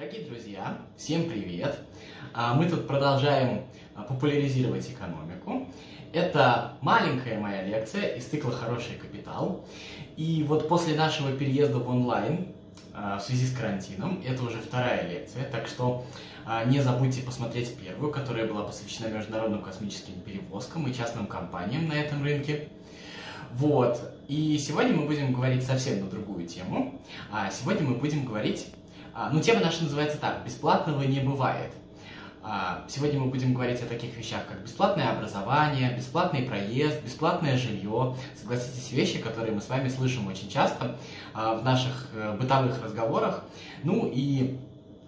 Дорогие друзья, всем привет! А, Мы тут продолжаем а, популяризировать экономику. Это маленькая моя лекция из цикла «Хороший капитал». И вот после нашего переезда в онлайн а, в связи с карантином, это уже вторая лекция, так что не забудьте посмотреть первую, которая была посвящена международным космическим перевозкам и частным компаниям на этом рынке. Вот. И сегодня мы будем говорить совсем на другую тему. А сегодня мы будем говорить... а, Ну, тема наша называется так. Бесплатного не бывает. А, Сегодня мы будем говорить о таких вещах, как бесплатное образование, бесплатный проезд, бесплатное жилье. Согласитесь, вещи, которые мы с вами слышим очень часто а, в наших э, бытовых разговорах. Ну и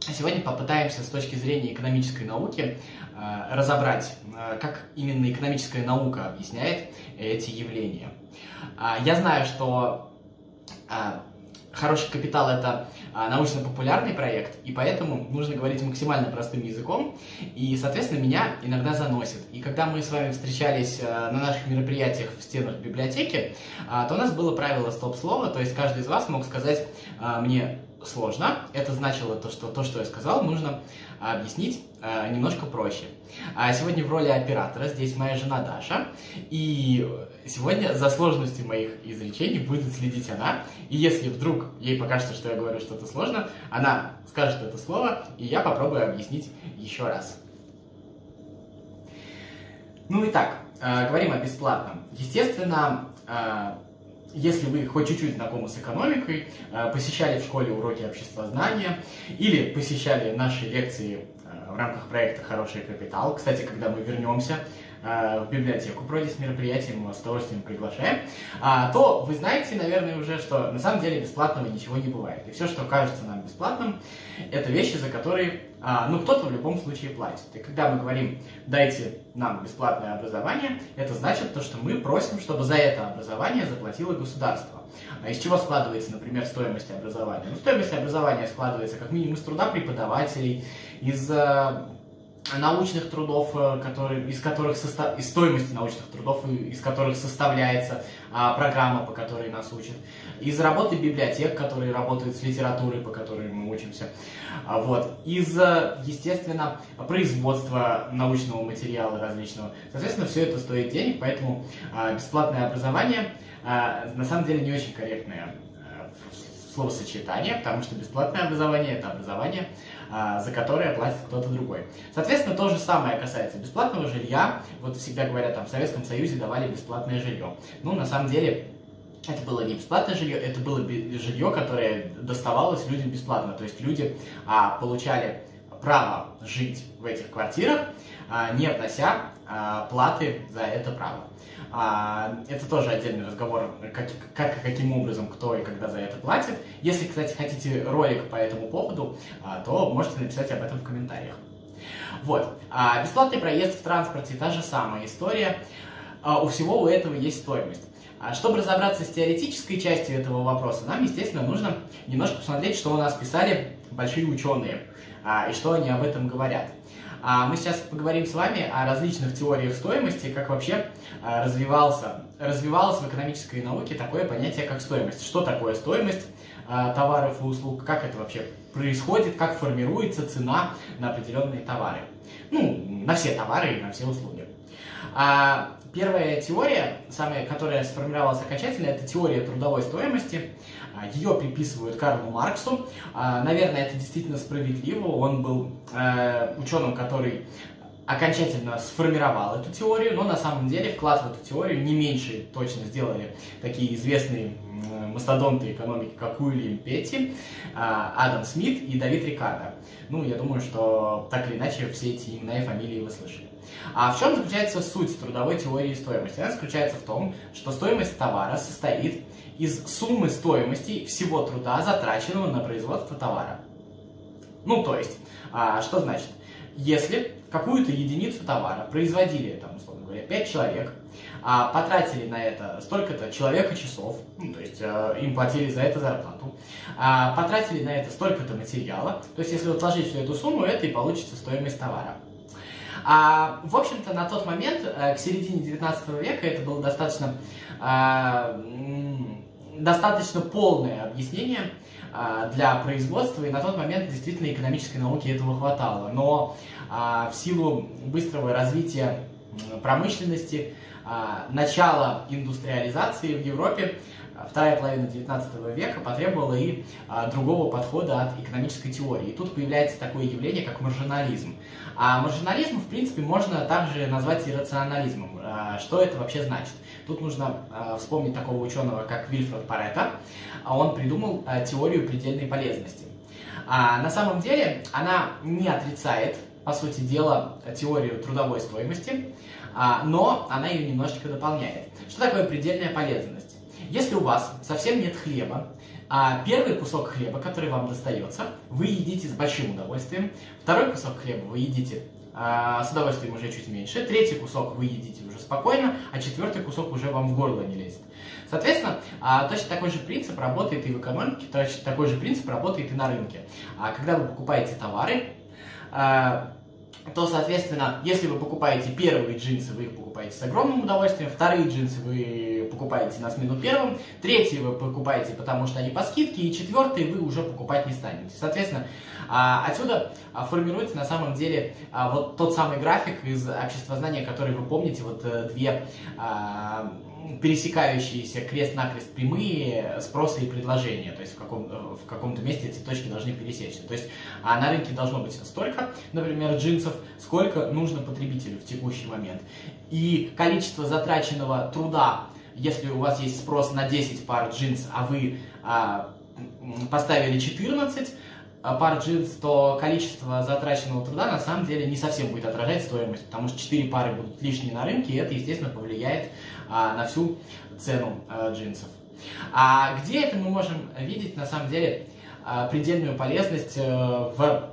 сегодня попытаемся с точки зрения экономической науки э, разобрать, как именно экономическая наука объясняет эти явления. А, Я знаю, что а, Хороший капитал это а, научно-популярный проект, и поэтому нужно говорить максимально простым языком, и, соответственно, меня иногда заносит. И когда мы с вами встречались а, на наших мероприятиях в стенах библиотеки, а, то у нас было правило стоп-слова, то есть каждый из вас мог сказать мне сложно, это значило то, что то, что я сказал, нужно объяснить немножко проще. А сегодня в роли оператора здесь моя жена Даша, и сегодня за сложностью моих изречений будет следить она, и если вдруг ей покажется, что я говорю что-то сложно, она скажет это слово, и я попробую объяснить еще раз. Ну и так, э, говорим о бесплатном. Естественно, э, если вы хоть чуть-чуть знакомы с экономикой, э, посещали в школе уроки обществознания или посещали наши лекции э, в рамках проекта «Хороший капитал», кстати, когда мы вернемся э, в библиотеку проводить мероприятие, мы вас с удовольствием приглашаем, а, то вы знаете, наверное, уже, что на самом деле бесплатного ничего не бывает. И все, что кажется нам бесплатным, это вещи, за которые, а, ну, кто-то в любом случае платит. И когда мы говорим «дайте нам бесплатное образование», это значит то, что мы просим, чтобы за это образование заплатило государство. А из чего складывается, например, стоимость образования? Ну, стоимость образования складывается как минимум из труда преподавателей, из э, научных трудов, э, которые, из которых состав, из стоимости научных трудов, из которых составляется а, программа, по которой нас учат, из работы библиотек, которые работают с литературой, по которой мы учимся, А, вот, из, э, естественно, производства научного материала различного. Соответственно, все это стоит денег, поэтому а, бесплатное образование а, на самом деле не очень корректное словосочетание, потому что бесплатное образование это образование, а, за которое платит кто-то другой. Соответственно, то же самое касается бесплатного жилья. Вот всегда говорят, там в Советском Союзе давали бесплатное жилье. Ну, на самом деле, это было не бесплатное жилье, это было жилье, которое доставалось людям бесплатно. То есть люди а, получали право жить в этих квартирах, а, не внося а, платы за это право. А, это тоже отдельный разговор, как, как каким образом, кто и когда за это платит. Если, кстати, хотите ролик по этому поводу, то можете написать об этом в комментариях. Вот. Бесплатный проезд в транспорте, та же самая история. У всего у этого есть стоимость. Чтобы разобраться с теоретической частью этого вопроса, нам, естественно, нужно немножко посмотреть, что у нас писали большие ученые и что они об этом говорят. А мы сейчас поговорим с вами о различных теориях стоимости, как вообще а, развивался, развивалось в экономической науке такое понятие, как стоимость. Что такое стоимость а, товаров и услуг, как это вообще происходит, как формируется цена на определенные товары. Ну, на все товары и на все услуги. А первая теория, самая, которая сформировалась окончательно, это теория трудовой стоимости. А, Ее приписывают Карлу Марксу. А, Наверное, это действительно справедливо. Он был э, ученым, который окончательно сформировал эту теорию, но на самом деле вклад в эту теорию не меньше точно сделали такие известные мастодонты экономики, как Уильям Петти, а, Адам Смит и Давид Рикардо. Ну, я думаю, что так или иначе все эти имена и фамилии вы слышали. А в чем заключается суть трудовой теории стоимости? Она заключается в том, что стоимость товара состоит из суммы стоимости всего труда, затраченного на производство товара. Ну, то есть, а, что значит? Если какую-то единицу товара производили, там, условно говоря, 5 человек, а потратили на это столько-то человека часов, ну, то есть э, им платили за это зарплату, а, потратили на это столько-то материала, то есть если отложить всю эту сумму, это и получится стоимость товара. А, в общем-то, на тот момент, э, к середине 19 века, это было достаточно достаточно полное объяснение а, для производства, и на тот момент действительно экономической науки этого хватало. Но а, в силу быстрого развития промышленности, а, начала индустриализации в Европе, вторая половина 19 века потребовала и а, другого подхода от экономической теории. И тут появляется такое явление, как маржинализм. А маржинализм, в принципе, можно также назвать и рационализмом. А, что это вообще значит? Тут нужно а, вспомнить такого ученого, как Вильфред Паретта. Он придумал а, теорию предельной полезности. А, на самом деле она не отрицает, по сути дела, теорию трудовой стоимости, а, но она ее немножечко дополняет. Что такое предельная полезность? Если у вас совсем нет хлеба, а первый кусок хлеба, который вам достается, вы едите с большим удовольствием. Второй кусок хлеба вы едите а, с удовольствием уже чуть меньше. Третий кусок вы едите уже спокойно, а четвертый кусок уже вам в горло не лезет. Соответственно, а, точно такой же принцип работает и в экономике, точно такой же принцип работает и на рынке. А, когда вы покупаете товары, а, то, соответственно, если вы покупаете первые джинсы, вы их покупаете с огромным удовольствием, вторые джинсы вы покупаете на смену первым, третьи вы покупаете, потому что они по скидке, и четвертые вы уже покупать не станете. Соответственно, а, отсюда а, формируется на самом деле а, вот тот самый график из общества знания, который вы помните, вот э, две пересекающиеся крест-накрест прямые спроса и предложения, то есть в, каком, в каком-то месте эти точки должны пересечься. То есть а на рынке должно быть столько, например, джинсов, сколько нужно потребителю в текущий момент. И количество затраченного труда, если у вас есть спрос на 10 пар джинс, а вы а, поставили 14, а, пар джинс, то количество затраченного труда на самом деле не совсем будет отражать стоимость, потому что 4 пары будут лишние на рынке, и это, естественно, повлияет а, на всю цену а, джинсов. А где это мы можем видеть, на самом деле, а, предельную полезность а, в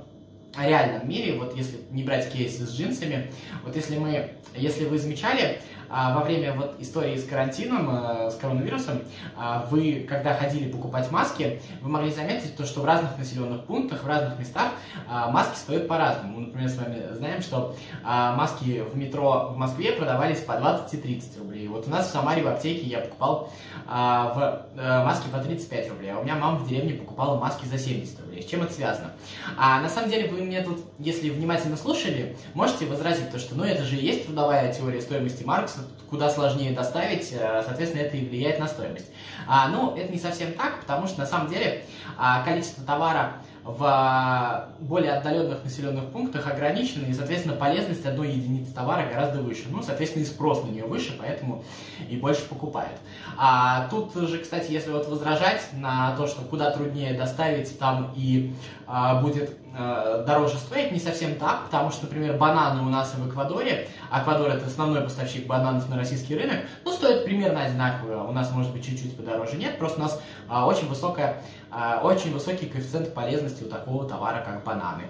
реальном мире, вот если не брать кейсы с джинсами, вот если мы, если вы замечали, во время вот истории с карантином, э, с коронавирусом, а, вы, когда ходили покупать маски, вы могли заметить то, что в разных населенных пунктах, в разных местах а, маски стоят по-разному. Мы, например, с вами знаем, что маски в метро в Москве продавались по 20 и 30 рублей. Вот у нас в Самаре в аптеке я покупал в э, маски по 35 рублей, а у меня мама в деревне покупала маски за 70 рублей. С чем это связано? А на самом деле вы мне тут, если внимательно слушали, можете возразить то, что ну это же и есть трудовая теория стоимости Маркса, куда сложнее доставить, э, соответственно, это и влияет на стоимость. А, ну, это не совсем так, потому что на самом деле а, количество товара в более отдаленных населенных пунктах ограничено, и, соответственно, полезность одной единицы товара гораздо выше. Ну, соответственно, и спрос на нее выше, поэтому и больше покупают. А тут же, кстати, если вот возражать на то, что куда труднее доставить, там и а, будет а, дороже стоить, не совсем так, потому что, например, бананы у нас в Эквадоре, Эквадор это основной поставщик бананов на российский рынок, ну, стоят примерно одинаково, у нас может быть чуть-чуть подороже, нет, просто у нас а, очень высокая, а, очень высокий коэффициент полезности у такого товара, как бананы.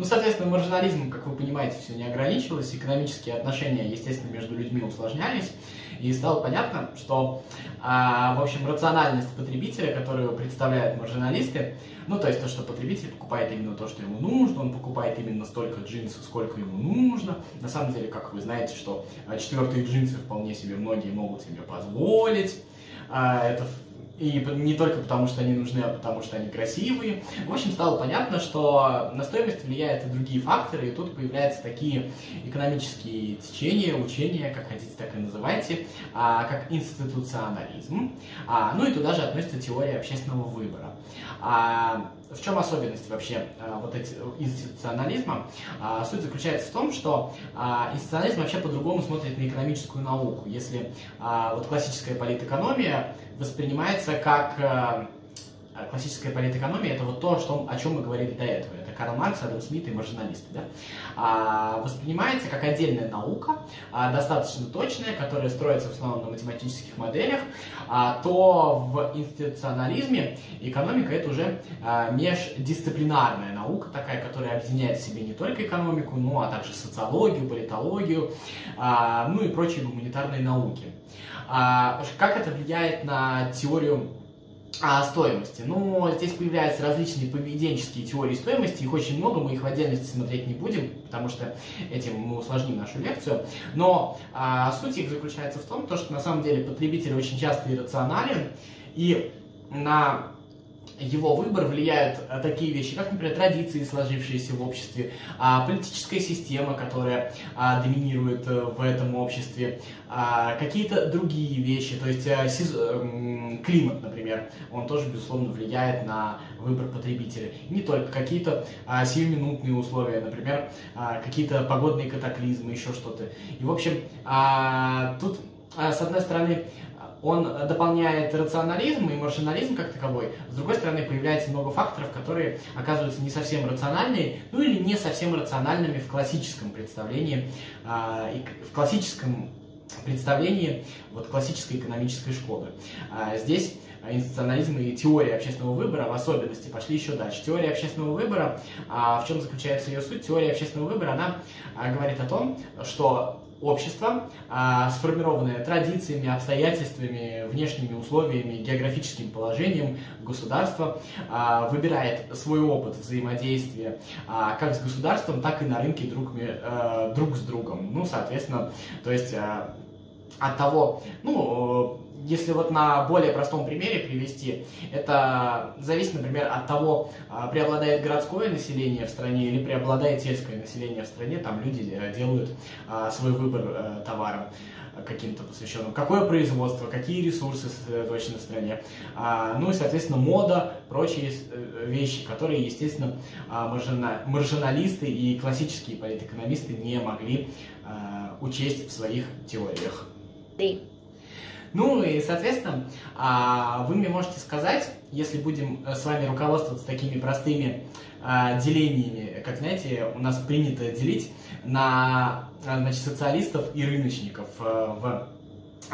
Ну, соответственно, маржинализм, как вы понимаете, все не ограничивалось, экономические отношения, естественно, между людьми усложнялись, и стало понятно, что, а, в общем, рациональность потребителя, которую представляют маржиналисты, ну, то есть то, что потребитель покупает именно то, что ему нужно, он покупает именно столько джинсов, сколько ему нужно. На самом деле, как вы знаете, что а, четвертые джинсы вполне себе многие могут себе позволить. А, это и не только потому, что они нужны, а потому что они красивые. В общем, стало понятно, что на стоимость влияют и другие факторы, и тут появляются такие экономические течения, учения, как хотите, так и называйте, а, как институционализм. А, ну и туда же относится теория общественного выбора. А, в чем особенность вообще а, вот эти, институционализма? А, суть заключается в том, что а, институционализм вообще по-другому смотрит на экономическую науку. Если вот классическая политэкономия воспринимается как э, классическая политэкономия, это вот то, о чем мы говорили до этого. Карл Маркс, Адам Смит и маржиналисты. Да? А, воспринимается как отдельная наука, а, достаточно точная, которая строится в основном на математических моделях, а, то в институционализме экономика это уже междисциплинарная наука такая, которая объединяет в себе не только экономику, но а также социологию, политологию, ну и прочие гуманитарные науки. Как это влияет на теорию а, стоимости. Но здесь появляются различные поведенческие теории стоимости, их очень много, мы их в отдельности смотреть не будем, потому что этим мы усложним нашу лекцию. Но а, суть их заключается в том, что на самом деле потребитель очень часто иррационален, и на его выбор влияют а, такие вещи, как, например, традиции, сложившиеся в обществе, а, политическая система, которая а, доминирует э, в этом обществе, какие-то другие вещи, то есть э, климат, например, он тоже, безусловно, влияет на выбор потребителя. Не только какие-то сиюминутные условия, например, какие-то погодные катаклизмы, еще что-то. И, в общем, тут, с одной стороны, он дополняет рационализм и маржинализм как таковой. С другой стороны, появляется много факторов, которые оказываются не совсем рациональными, ну или не совсем рациональными в классическом представлении, а, в классическом представлении вот, классической экономической школы. А, здесь институционализм и теория общественного выбора в особенности пошли еще дальше. Теория общественного выбора, а, в чем заключается ее суть? Теория общественного выбора, она говорит о том, что общество, а, сформированное традициями, обстоятельствами, внешними условиями, географическим положением государства, а, выбирает свой опыт взаимодействия а, как с государством, так и на рынке друг, а, друг с другом. Ну, соответственно, то есть от того, ну, если вот на более простом примере привести, это зависит, например, от того, а, преобладает городское население в стране или преобладает сельское население в стране, там люди э, делают а, свой выбор э, товаром каким-то посвященным, какое производство, какие ресурсы сосредоточены в стране, а, ну и, соответственно, мода, прочие э, вещи, которые, естественно, маржиналисты и классические политэкономисты не могли учесть в своих теориях. Ну и, соответственно, а, вы мне можете сказать, если будем э, с вами руководствоваться такими простыми а, делениями, как, знаете, у нас принято делить на а, значит, социалистов и рыночников э, в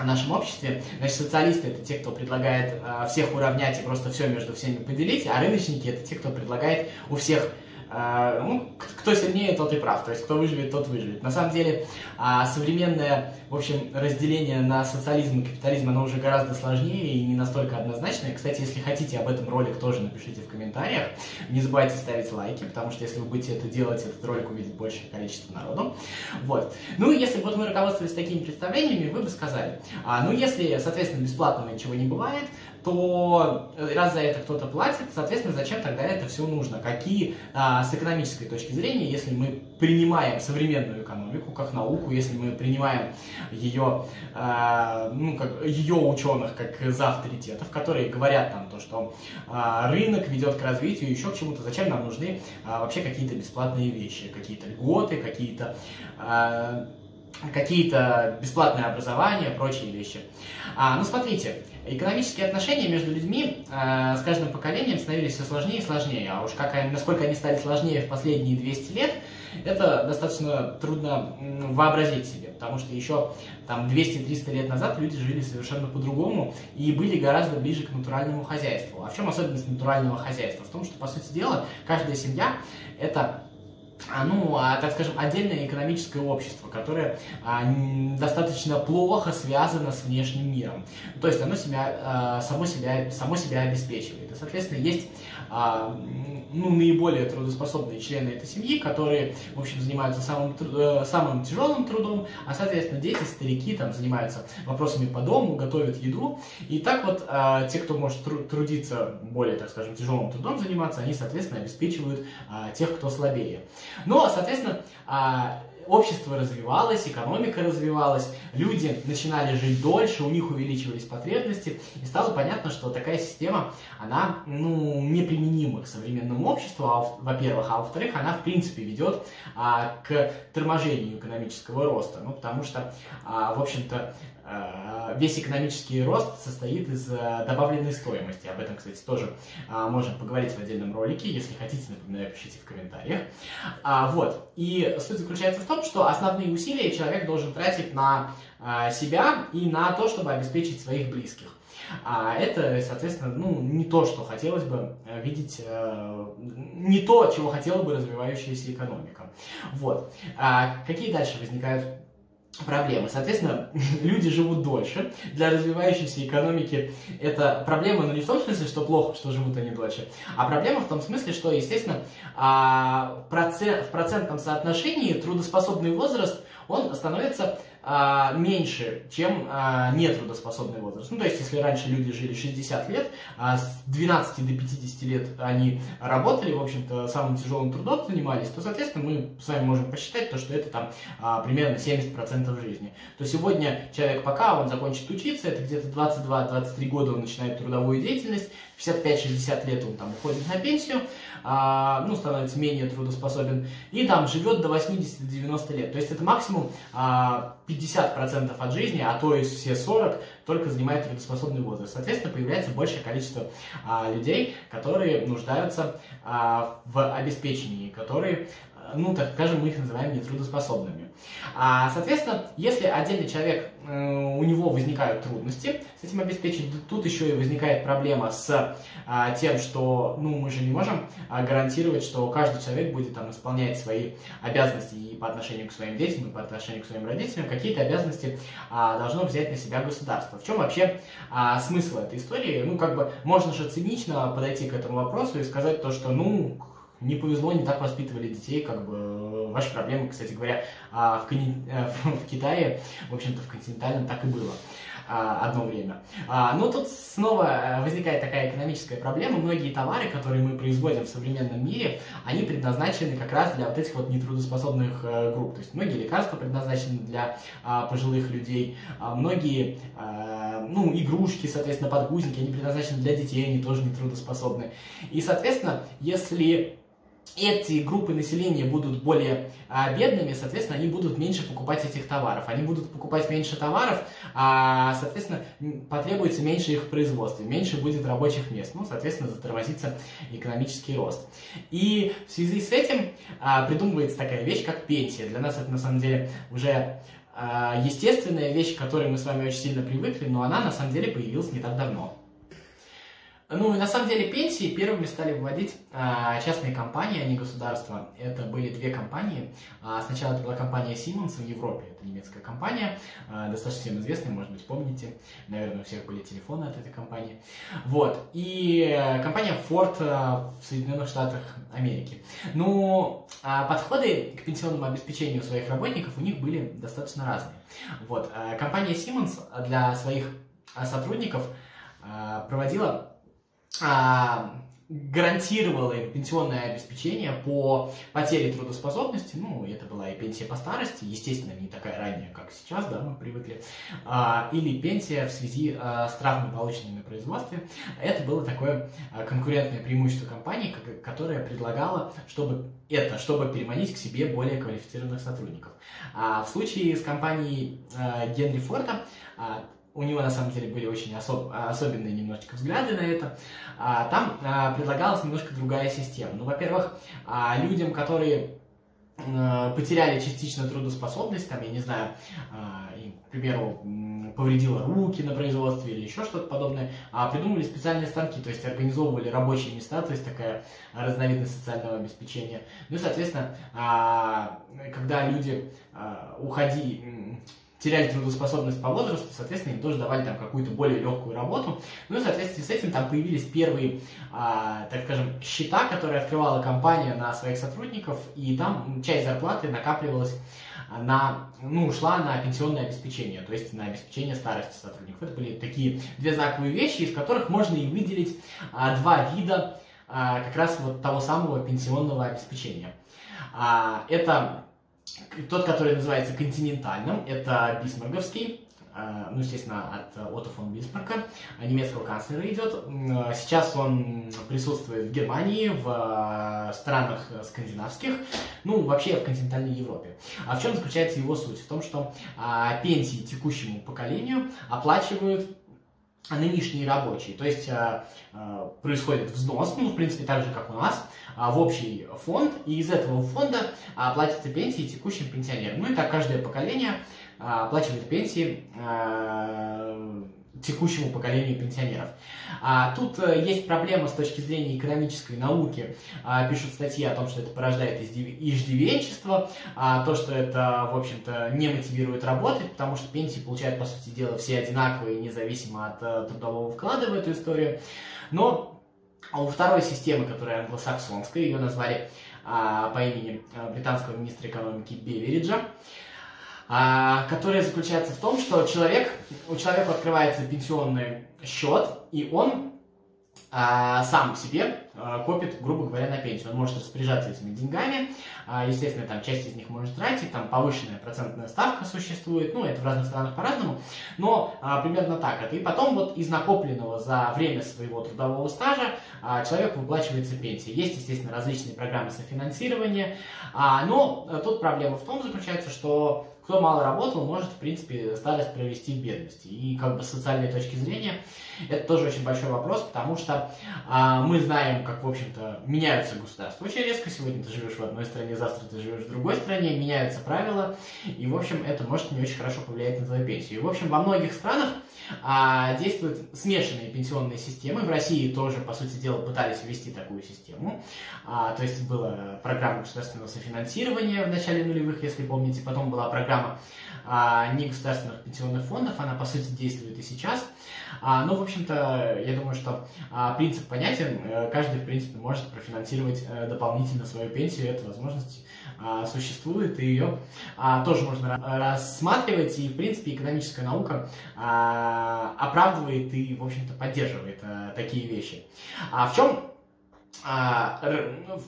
нашем обществе. Значит, социалисты это те, кто предлагает всех уравнять и просто все между всеми поделить, а рыночники это те, кто предлагает у всех а, ну, кто сильнее, тот и прав, то есть кто выживет, тот выживет. На самом деле, а, современное, в общем, разделение на социализм и капитализм, оно уже гораздо сложнее и не настолько однозначное. Кстати, если хотите об этом ролик, тоже напишите в комментариях. Не забывайте ставить лайки, потому что если вы будете это делать, этот ролик увидит большее количество народу. Вот. Ну, если вот мы руководствовались такими представлениями, вы бы сказали, а, ну, если, соответственно, бесплатного ничего не бывает, то раз за это кто-то платит, соответственно, зачем тогда это все нужно? Какие, а, с экономической точки зрения, если мы принимаем современную экономику как науку, если мы принимаем ее, а, ну, как, ее ученых как за авторитетов, которые говорят нам то, что а, рынок ведет к развитию, еще к чему-то, зачем нам нужны а, вообще какие-то бесплатные вещи, какие-то льготы, какие-то а, какие-то бесплатное образование, прочие вещи. А, ну, смотрите, экономические отношения между людьми э, с каждым поколением становились все сложнее и сложнее. А уж как, насколько они стали сложнее в последние 200 лет, это достаточно трудно вообразить себе, потому что еще там 200-300 лет назад люди жили совершенно по-другому и были гораздо ближе к натуральному хозяйству. А в чем особенность натурального хозяйства? В том, что, по сути дела, каждая семья – это ну, а, так скажем, отдельное экономическое общество, которое а, достаточно плохо связано с внешним миром. То есть оно себя, а, само, себя, само себя обеспечивает. И, соответственно, есть а, ну, наиболее трудоспособные члены этой семьи, которые, в общем, занимаются самым, э, самым тяжелым трудом, а, соответственно, дети, старики там занимаются вопросами по дому, готовят еду. И так вот а, те, кто может тру- трудиться более, так скажем, тяжелым трудом заниматься, они, соответственно, обеспечивают а, тех, кто слабее. А, соответственно, а, общество развивалось, экономика развивалась, люди начинали жить дольше, у них увеличивались потребности, и стало понятно, что такая система, она, ну, неприменима к современному обществу, а, во-первых, а во-вторых, она, в принципе, ведет а, к торможению экономического роста, ну, потому что, а, в общем-то, Э, весь экономический рост состоит из э, добавленной стоимости. Об этом, кстати, тоже э, можем поговорить в отдельном ролике. Если хотите, напоминаю, пишите в комментариях. А, вот. И суть заключается в том, что основные усилия человек должен тратить на себя и на то, чтобы обеспечить своих близких. А это, соответственно, ну, не то, что хотелось бы видеть, не то, чего хотела бы развивающаяся экономика. Вот. А какие дальше возникают проблемы. Соответственно, люди живут дольше. Для развивающейся экономики это проблема, но не в том смысле, что плохо, что живут они дольше, а проблема в том смысле, что, естественно, а, в процентном соотношении трудоспособный возраст, он становится а, меньше, чем а, нетрудоспособный возраст. Ну, то есть, если раньше люди жили 60 лет, а с 12 до 50 лет они работали, в общем-то, самым тяжелым трудом занимались, то, соответственно, мы с вами можем посчитать то, что это там а, примерно 70% жизни. То сегодня человек, пока он закончит учиться, это где-то 22-23 года он начинает трудовую деятельность, 55-60 лет он там уходит на пенсию, а, ну, становится менее трудоспособен, и там живет до 80-90 лет. То есть это максимум а, 50% от жизни, а то и все 40, только занимает трудоспособный возраст. Соответственно, появляется большее количество а, людей, которые нуждаются а, в обеспечении, которые ну, так скажем, мы их называем нетрудоспособными. А, соответственно, если отдельный человек, э, у него возникают трудности с этим обеспечить, тут еще и возникает проблема с а, тем, что, ну, мы же не можем а, гарантировать, что каждый человек будет там исполнять свои обязанности и по отношению к своим детям, и по отношению к своим родителям, какие-то обязанности а, должно взять на себя государство. В чем вообще смысл этой истории? Ну, как бы, можно же цинично подойти к этому вопросу и сказать то, что, ну, не повезло, не так воспитывали детей, как бы ваши проблемы, кстати говоря, а, в, э, в Китае, в общем-то, в континентальном так и было а, одно время. А, но тут снова э, возникает такая экономическая проблема. Многие товары, которые мы производим в современном мире, они предназначены как раз для вот этих вот нетрудоспособных э, групп. То есть многие лекарства предназначены для пожилых людей, многие ну, игрушки, соответственно, подгузники, они предназначены для детей, они тоже нетрудоспособны. И, соответственно, если эти группы населения будут более а, бедными, соответственно, они будут меньше покупать этих товаров. Они будут покупать меньше товаров, а, соответственно, потребуется меньше их в производстве, меньше будет рабочих мест, ну, соответственно, затормозится экономический рост. И в связи с этим а, придумывается такая вещь, как пенсия. Для нас это, на самом деле, уже а, естественная вещь, к которой мы с вами очень сильно привыкли, но она, на самом деле, появилась не так давно. Ну и на самом деле пенсии первыми стали вводить а, частные компании, а не государства. Это были две компании. А, сначала это была компания Siemens в Европе, это немецкая компания, а, достаточно всем известная, может быть, помните. Наверное, у всех были телефоны от этой компании. Вот. И э, компания Ford а, в Соединенных Штатах Америки. Ну, а подходы к пенсионному обеспечению своих работников у них были достаточно разные. Вот. А, компания Siemens для своих сотрудников проводила гарантировала им пенсионное обеспечение по потере трудоспособности, ну, это была и пенсия по старости, естественно, не такая ранняя, как сейчас, да, мы привыкли, а, или пенсия в связи а, с травмами, полученными на производстве. Это было такое а, конкурентное преимущество компании, которое предлагало, чтобы это, чтобы переманить к себе более квалифицированных сотрудников. А в случае с компанией а, Генри Форда а, у него на самом деле были очень особ, особенные немножечко взгляды на это. А, там а, предлагалась немножко другая система. Ну, во-первых, а, людям, которые а, потеряли частично трудоспособность, там, я не знаю, а, им, к примеру, повредило руки на производстве или еще что-то подобное, а придумали специальные станки, то есть организовывали рабочие места, то есть такая разновидность социального обеспечения. Ну и, соответственно, а, когда люди уходили теряли трудоспособность по возрасту, соответственно, им тоже давали там какую-то более легкую работу. Ну и в соответствии с этим там появились первые, а, так скажем, счета, которые открывала компания на своих сотрудников, и там часть зарплаты накапливалась на, ну, ушла на пенсионное обеспечение, то есть на обеспечение старости сотрудников. Это были такие две знаковые вещи, из которых можно и выделить а, два вида а, как раз вот того самого пенсионного обеспечения. А, это тот, который называется континентальным, это бисмарговский, э, ну, естественно, от Отто фон Бисмарка, немецкого канцлера идет. Сейчас он присутствует в Германии, в э, странах скандинавских, ну, вообще в континентальной Европе. А в чем заключается его суть? В том, что а, пенсии текущему поколению оплачивают нынешние рабочие. То есть э, э, происходит взнос, ну, в принципе, так же, как у нас, э, в общий фонд, и из этого фонда э, платятся пенсии текущим пенсионерам. Ну и так каждое поколение оплачивает пенсии текущему поколению пенсионеров. А, тут а, есть проблема с точки зрения экономической науки. А, пишут статьи о том, что это порождает иждивенчество, а, то, что это, в общем-то, не мотивирует работать, потому что пенсии получают, по сути дела, все одинаковые, независимо от а, трудового вклада в эту историю. Но у второй системы, которая англосаксонская, ее назвали а, по имени британского министра экономики Бевериджа, а, которая заключается в том, что человек, у человека открывается пенсионный счет, и он а, сам себе а, копит, грубо говоря, на пенсию. Он может распоряжаться этими деньгами, а, естественно, там часть из них может тратить, там повышенная процентная ставка существует, ну, это в разных странах по-разному, но а, примерно так это. И потом вот из накопленного за время своего трудового стажа а, человеку выплачивается пенсия. Есть, естественно, различные программы софинансирования, но а, тут проблема в том заключается, что кто мало работал, может, в принципе, старость провести в бедности. И как бы с социальной точки зрения это тоже очень большой вопрос, потому что а, мы знаем, как, в общем-то, меняются государства очень резко. Сегодня ты живешь в одной стране, завтра ты живешь в другой стране, меняются правила, и, в общем, это может не очень хорошо повлиять на твою пенсию. И, в общем, во многих странах а, действуют смешанные пенсионные системы. В России тоже, по сути дела, пытались ввести такую систему. А, то есть была программа государственного софинансирования в начале нулевых, если помните, потом была программа а, негосударственных пенсионных фондов, она, по сути, действует и сейчас. А, ну, в общем-то, я думаю, что а, принцип понятен, э, каждый, в принципе, может профинансировать а, дополнительно свою пенсию, эта возможность существует, и ее тоже можно рассматривать, и, в принципе, экономическая наука оправдывает и, в общем-то, поддерживает а, такие вещи. А в чем а,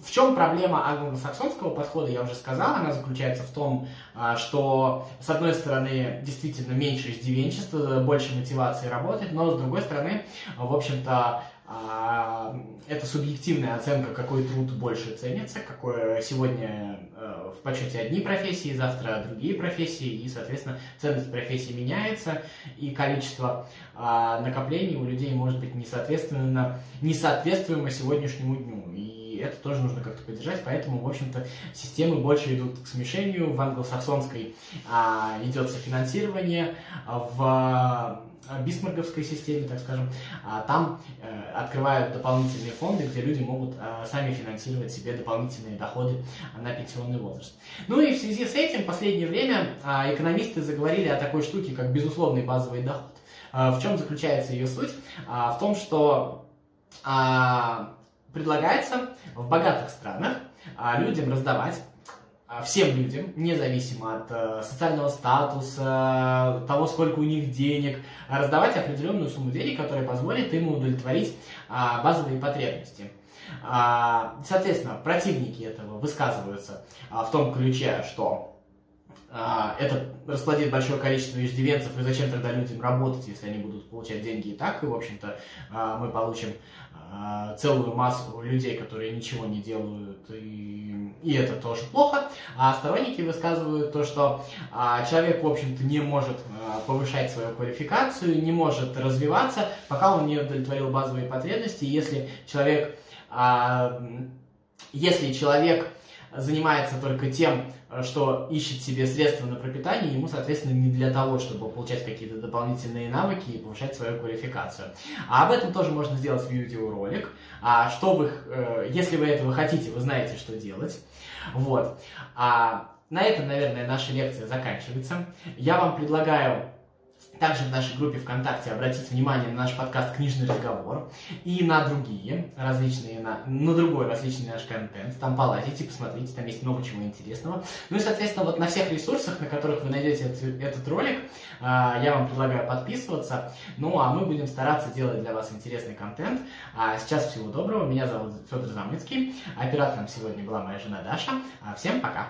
в чем проблема англосаксонского подхода, я уже сказал, она заключается в том, а, что, с одной стороны, действительно меньше издевенчества, больше мотивации работать, но, с другой стороны, в общем-то, а, это субъективная оценка, какой труд больше ценится, какой сегодня э, в почете одни профессии, завтра другие профессии, и, соответственно, ценность профессии меняется, и количество а, накоплений у людей может быть несоответственно, несоответствуемо сегодняшнему дню. И это тоже нужно как-то поддержать, поэтому, в общем-то, системы больше идут к смешению. В англосаксонской а, идет софинансирование, в бисмарковской системе, так скажем, а там э, открывают дополнительные фонды, где люди могут э, сами финансировать себе дополнительные доходы на пенсионный возраст. Ну и в связи с этим в последнее время э, экономисты заговорили о такой штуке, как безусловный базовый доход. Э, в чем заключается ее суть? Э, в том, что э, предлагается в богатых странах э, людям раздавать а, всем людям, независимо от э, социального статуса, того, сколько у них денег, раздавать определенную сумму денег, которая позволит им удовлетворить э, базовые потребности. Э, соответственно, противники этого высказываются в том ключе, что это расплодит большое количество иждивенцев, и зачем тогда людям работать, если они будут получать деньги и так, и, в общем-то, мы получим а, целую массу людей, которые ничего не делают, и, и это тоже плохо. А сторонники высказывают то, что а, человек, в общем-то, не может а, повышать свою квалификацию, не может развиваться, пока он не удовлетворил базовые потребности. Если человек, а, если человек занимается только тем, э, что ищет себе средства на пропитание, ему, соответственно, не для того, чтобы получать какие-то дополнительные навыки и повышать свою квалификацию. А об этом тоже можно сделать видеоролик. А что вы, э, если вы этого хотите, вы знаете, что делать. Вот. А на этом, наверное, наша лекция заканчивается. Я вам предлагаю также в нашей группе ВКонтакте обратить внимание на наш подкаст «Книжный разговор» и на другие различные, на, на другой различный наш контент. Там полазите, посмотрите, там есть много чего интересного. Ну и, соответственно, вот на всех ресурсах, на которых вы найдете этот, этот ролик, а, я вам предлагаю подписываться. Ну а мы будем стараться делать для вас интересный контент. А сейчас всего доброго. Меня зовут Федор Замыцкий. Оператором сегодня была моя жена Даша. А всем пока!